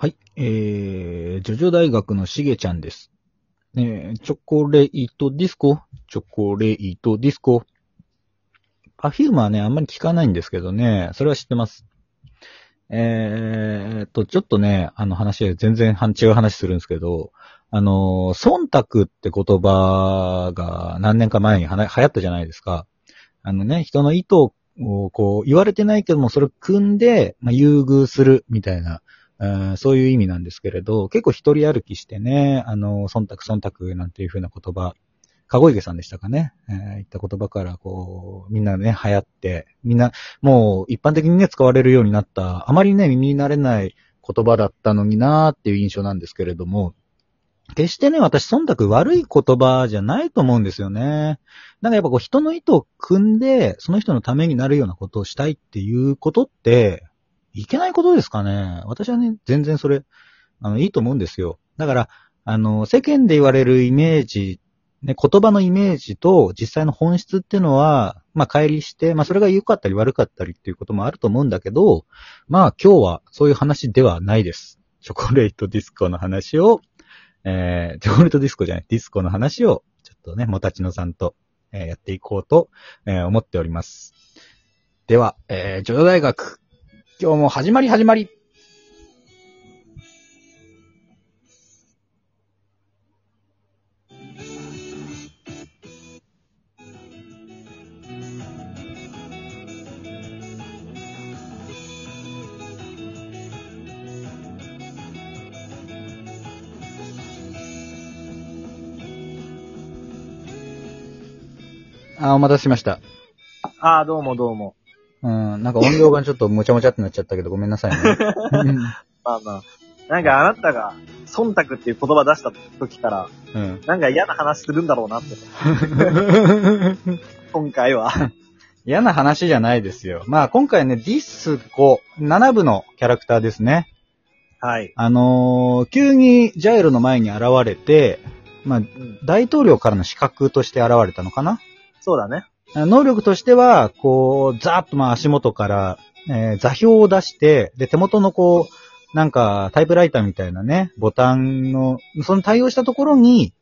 はい。えー、ジョジョ大学のしげちゃんです。えー、チョコレートディスコ？チョコレートディスコ？パフュームはね、あんまり聞かないんですけどね、それは知ってます。えーと、ちょっとね、あの話、全然違う話するんですけど、あの、忖度って言葉が何年か前に流行ったじゃないですか。あのね、人の意図をこう言われてないけども、それを組んで、まあ、優遇するみたいな、そういう意味なんですけれど、結構一人歩きしてね、あの、忖度忖度なんていう風な言葉、籠池さんでしたかね、えー言った言葉からこう、みんなね、流行って、みんな、もう一般的にね、使われるようになった、あまりね、耳に慣れない言葉だったのになーっていう印象なんですけれども、決してね、私、忖度悪い言葉じゃないと思うんですよね。なんかやっぱこう、人の意図を組んで、その人のためになるようなことをしたいっていうことって、いけないことですかね。私はね、全然それ、あの、いいと思うんですよ。だから、あの、世間で言われるイメージ、ね、言葉のイメージと実際の本質っていうのは、まあ、乖離して、まあ、それが良かったり悪かったりっていうこともあると思うんだけど、まあ、今日はそういう話ではないです。チョコレートディスコの話を、えー、チョコレートディスコじゃない、ディスコの話を、ちょっとね、もたちのさんと、えーやっていこうと、えー思っております。では、えー、ジョジョ大学、今日も始まり始まりあ、お待たせしました。ああ、どうもどうも。うん、なんか音量がちょっともちゃもちゃってなっちゃったけど、ごめんなさいね。う んまあまあ。なんかあなたが、忖度っていう言葉出した時から、うん。なんか嫌な話するんだろうなって、今回は。嫌な話じゃないですよ。まあ今回ね、ディスコ、7部のキャラクターですね。はい。あのー急にジャイロの前に現れて、まあ、うん。大統領からの資格として現れたのかな？そうだね。能力としては、こう、ざーっとまあ足元から、えー座標を出して、で、手元のこう、なんか、タイプライターみたいなね、ボタンの、その対応したところに、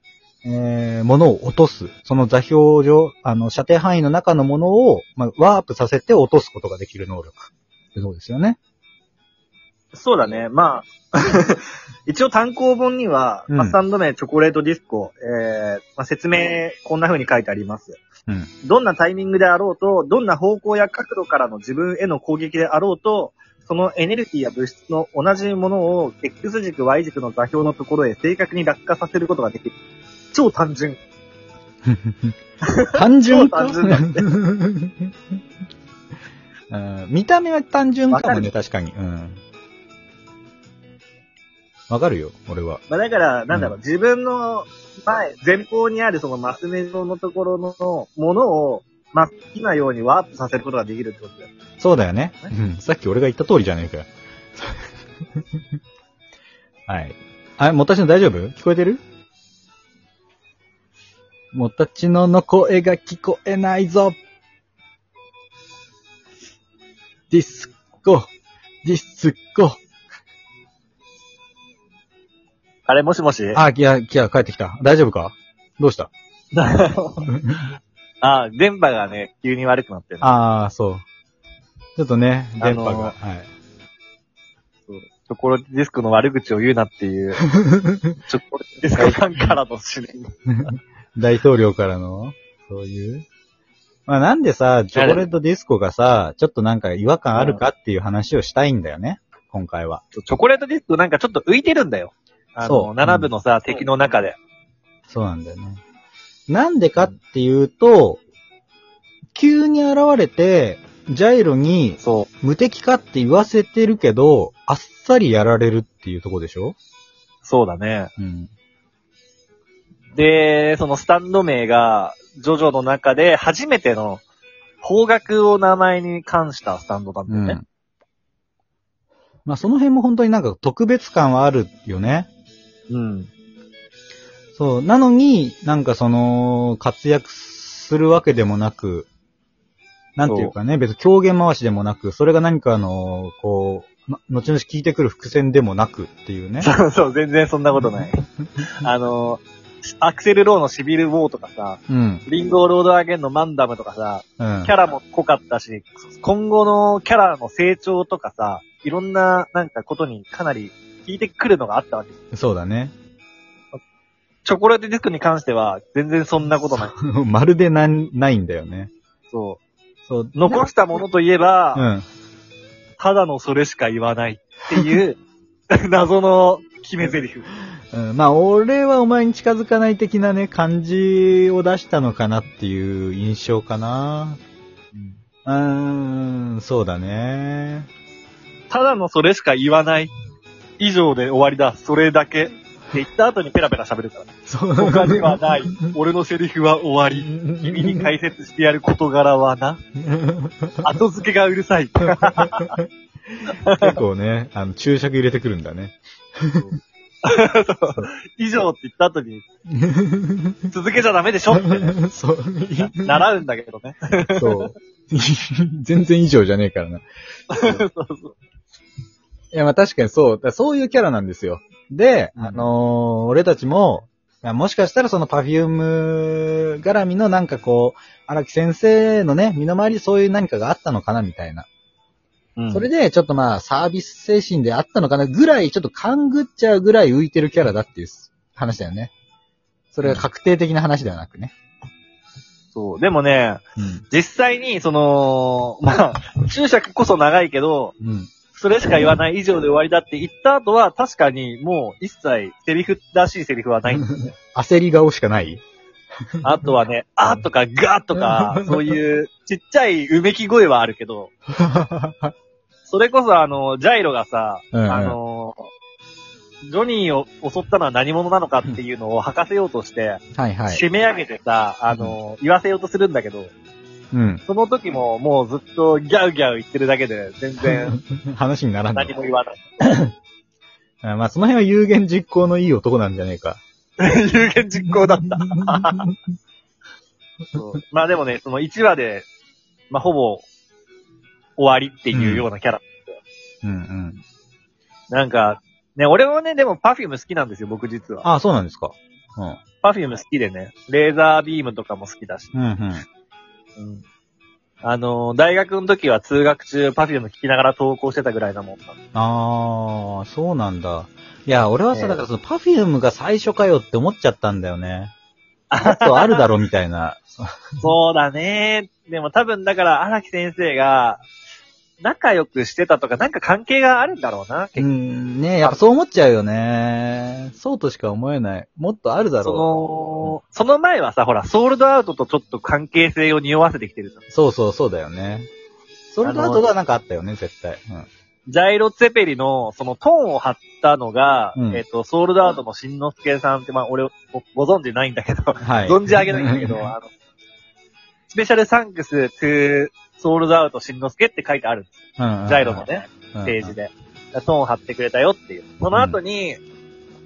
えー、物を落とす。その座標上、あの、射程範囲の中のものを、まあ、ワープさせて落とすことができる能力。そうですよね。そうだね。まあ、一応単行本には、うんまあスタンド名チョコレートディスコ、えーまあ、説明こんな風に書いてあります。うん。どんなタイミングであろうと、どんな方向や角度からの自分への攻撃であろうと、そのエネルギーや物質の同じものを X 軸、Y 軸の座標のところへ正確に落下させることができる。超単純。単純か超単純だっうん見た目は単純かもね、確かに。うん。わかるよ、俺は。まあだから、なんだろう、う自分の前、前方にあるそのマス目状のところのものを、まあ、好きなようにワープさせることができるってことだよ。そうだよね。うん。さっき俺が言った通りじゃねえかよ。はい。あ、もたちの大丈夫？聞こえてる？もたちのの声が聞こえないぞ。ディスコ、ディスコ。あれ、もしもし？あ、いや、いや、帰ってきた。大丈夫か？どうした？あ、電波がね、急に悪くなってる。ああ、そう。ちょっとね、電波が。あのーはい。チョコレートディスコの悪口を言うなっていう、チョコレートディスコファンからの指令。大統領からの、そういう。まあなんでさ、チョコレートディスコがさ、ちょっとなんか違和感あるかっていう話をしたいんだよね、今回は。チョコレートディスクなんかちょっと浮いてるんだよ。あそうの、7部のさ、敵の中で。そうなんだよね。なんでかっていうと、急に現れて、ジャイロにそう。無敵かって言わせてるけど、あっさりやられるっていうとこでしょ？そうだね。うん。で、そのスタンド名が、ジョジョの中で初めての方角を名前に関したスタンドなんだよね。うん。まあその辺も本当になんか特別感はあるよね。うん。そう。なのに、なんかその、活躍するわけでもなく、なんていうかね、別に狂言回しでもなく、それが何かあの、こう、ま、後々聞いてくる伏線でもなくっていうね。そうそう、全然そんなことない。あの、アクセル・ローのシビル・ウォーとかさ、うん。リンゴー・ロード・アゲンのマンダムとかさ、うん。キャラも濃かったし、今後のキャラの成長とかさ、いろんななんかことにかなり効いてくるのがあったわけです。そうだね。チョコレートディスコに関しては、全然そんなことない。まるでなん、ないんだよね。そそう。う。残したものといえば、うん。ただのそれしか言わないっていう、謎の決め台詞。うん、まあ、俺はお前に近づかない的なね、感じを出したのかなっていう印象かな。うーん、そうだね。ただのそれしか言わない。以上で終わりだ。それだけ。って言った後にペラペラ喋るからね。そう。他にはない。俺のセリフは終わり。君に解説してやる事柄はな。後付けがうるさい。結構ね、あの、注釈入れてくるんだね。以上って言った後に、続けちゃダメでしょってそう。習うんだけどね。そう。全然以上じゃねえからな。いそうそうや、まあ確かにそう。だそういうキャラなんですよ。で、うんあのー俺たちも、いやもしかしたらそのパフューム絡みのなんかこう、荒木先生のね、身の回りそういう何かがあったのかなみたいな。うんそれで、ちょっとまあ、サービス精神であったのかなぐらい、ちょっと勘ぐっちゃうぐらい浮いてるキャラだっていう話だよね。それが確定的な話ではなくね。そう。でもね、うん。実際に、その、まあ、注釈こそ長いけど、うん。それしか言わない以上で終わりだって言った後は、確かにもう一切セリフらしいセリフはないんです。焦り顔しかない？あとはね、あとかガーとか、そういうちっちゃいうめき声はあるけど、それこそあの、ジャイロがさ、うんうんあの、ジョニーを襲ったのは何者なのかっていうのを吐かせようとして、はいはい。締め上げてさ、あの、言わせようとするんだけど、うん。その時ももうずっとギャウギャウ言ってるだけで、全然 話にならんの何も言わない。あまあ、その辺は有言実行のいい男なんじゃねえか。有言実行だった。まあでもね、その1話で、まあほぼ終わりっていうようなキャラ。うんうん。なんか、ね、俺はね、でもパフューム好きなんですよ、僕実は。ああ、そうなんですか。うん。パフューム好きでね、レーザービームとかも好きだし。うんうん。うん。あのー大学の時は通学中パフューム聞きながら登校してたぐらいなもんな。ああ、そうなんだ。いや、俺はさ、ええだからそのパフュームが最初かよって思っちゃったんだよね。もっとあるだろみたいな。そうだね。でも多分だから荒木先生が仲良くしてたとかなんか関係があるんだろうな。う結ん、ねやっぱそう思っちゃうよね。そうとしか思えない。もっとあるだそろの、その前はさ、ほら、ソールドアウトとちょっと関係性を匂わせてきてるじゃん。う。そうそうそうだよね。それと後がなんかあったよね、絶対。うん。ジャイロ・ツェペリの、そのトーンを張ったのが、うんえっ、と、ソールドアウトのしんのすけさんって、まあ、俺、ごご存知ないんだけど、はい。存じ上げないんだけど、あの、スペシャルサンクストゥソールドアウトしんのすけって書いてあるんですうんうんジャイロのね、うんページで。トーン張ってくれたよっていう。その後に、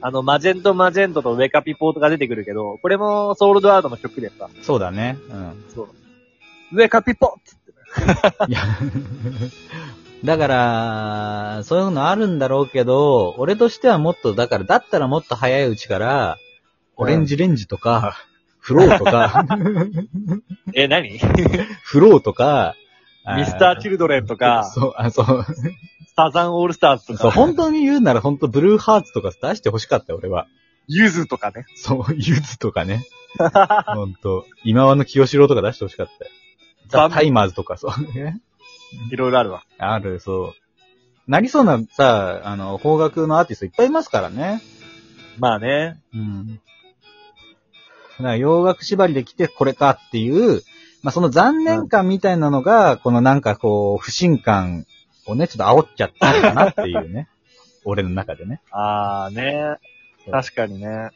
あの、マジェントマジェントとウェカピポートが出てくるけど、これもソールドアウトの曲でさ、そうだね。うん。そう。ウェカピポっつっていや、だから、そういうのあるんだろうけど、俺としてはもっと、だから、だったらもっと早いうちから、オレンジレンジとか、フローとか、え、何？フローとか、ミスター・チルドレンとか、そう、あ、そう、サザンオールスターズとそう、か、本当に言うなら本当ブルーハーツとか出してほしかったよ、俺は。ユズとかね。そう、ユズとかね。本当今和の清志郎とか出してほしかったよ。ザ・タイマーズとか、そうね。いろいろあるわ。ある、そう。なりそうなさ、あの、邦楽のアーティストいっぱいいますからね。まあね。うん。だから洋楽縛りで来てこれかっていう、まあ、その残念感みたいなのが、このなんかこう、不信感をね、ちょっと煽っちゃったのかなっていうね。俺の中でね。あーね。確かにね。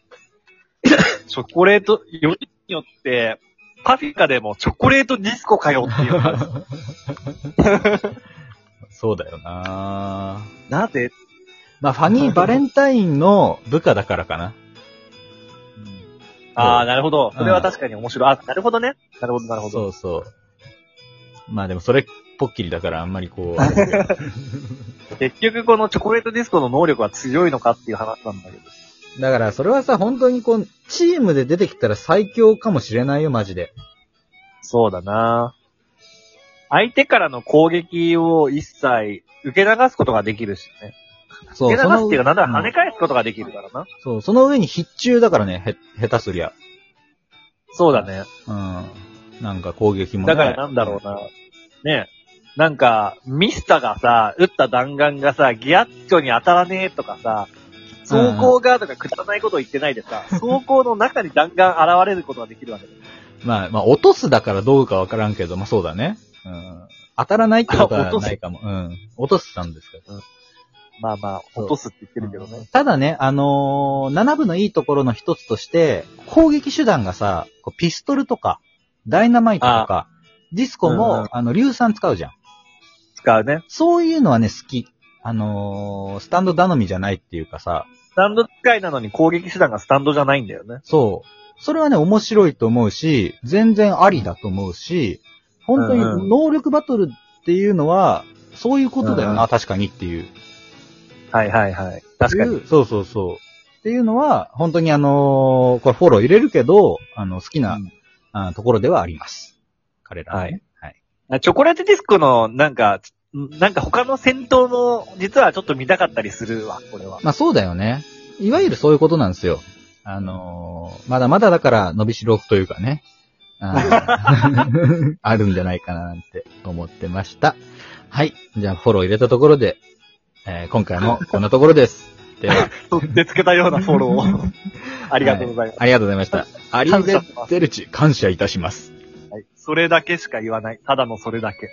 チョコレート、よりによって、パフィカでもチョコレートディスコかよっていう話。そうだよななぜ？まあ、ファニーバレンタインの部下だからかな。ああ、なるほど。それは確かに面白い。あ、なるほどね。なるほど、なるほど。そうそう。まあでもそれぽっきりだからあんまりこう、結局このチョコレートディスコの能力は強いのかっていう話なんだけど。だからそれはさ、本当にこう、チームで出てきたら最強かもしれないよ、マジで。そうだな相手からの攻撃を一切受け流すことができるしね。そう、受け流すっていうか、なんだ跳ね返すことができるからな。そう、その上に必中だからね、へ、下手すりゃ。そうだね。うん。なんか攻撃もね。だからなんだろうな。ねなんか、ミスタがさ、撃った弾丸がさ、ギアッチョに当たらねえとかさ、走行がとかくだらないことを言ってないでさ、走行の中に弾丸現れることができるわけだよ。まあ、まあ、落とすだからどうかわからんけど、まあそうだね。うん。当たらないってことはないかも。うん。落とすたんですけど。まあまあ、落とすって言ってるけどね。ただね、あのー、7部のいいところの一つとして、攻撃手段がさ、こうピストルとか、ダイナマイトとか、ディスコも、うんうんあの、硫酸使うじゃん。使うね。そういうのはね、好き。あのー、スタンド頼みじゃないっていうかさ、スタンド使いなのに攻撃手段がスタンドじゃないんだよね。そう。それはね、面白いと思うし、全然ありだと思うし、本当に能力バトルっていうのは、そういうことだよな、うん確かにっていう。はいはいはい。確かに。そうそうそう。っていうのは、本当にあのーこれフォロー入れるけど、あの、好きな、うんあところではあります。彼らはね。はい。あチョコレートディスコの、なんか、なんか他の戦闘も、実はちょっと見たかったりするわ、これは。まあそうだよね。いわゆるそういうことなんですよ。あのーまだまだだから伸びしろというかね。あー あるんじゃないかななんて思ってました。はい。じゃあフォロー入れたところで、えー今回もこんなところです。では、取ってつけたようなフォローを。ありがとうございます。ありがとうございました。アリーベッテルチ、感謝いたします。はい。それだけしか言わない。ただのそれだけ。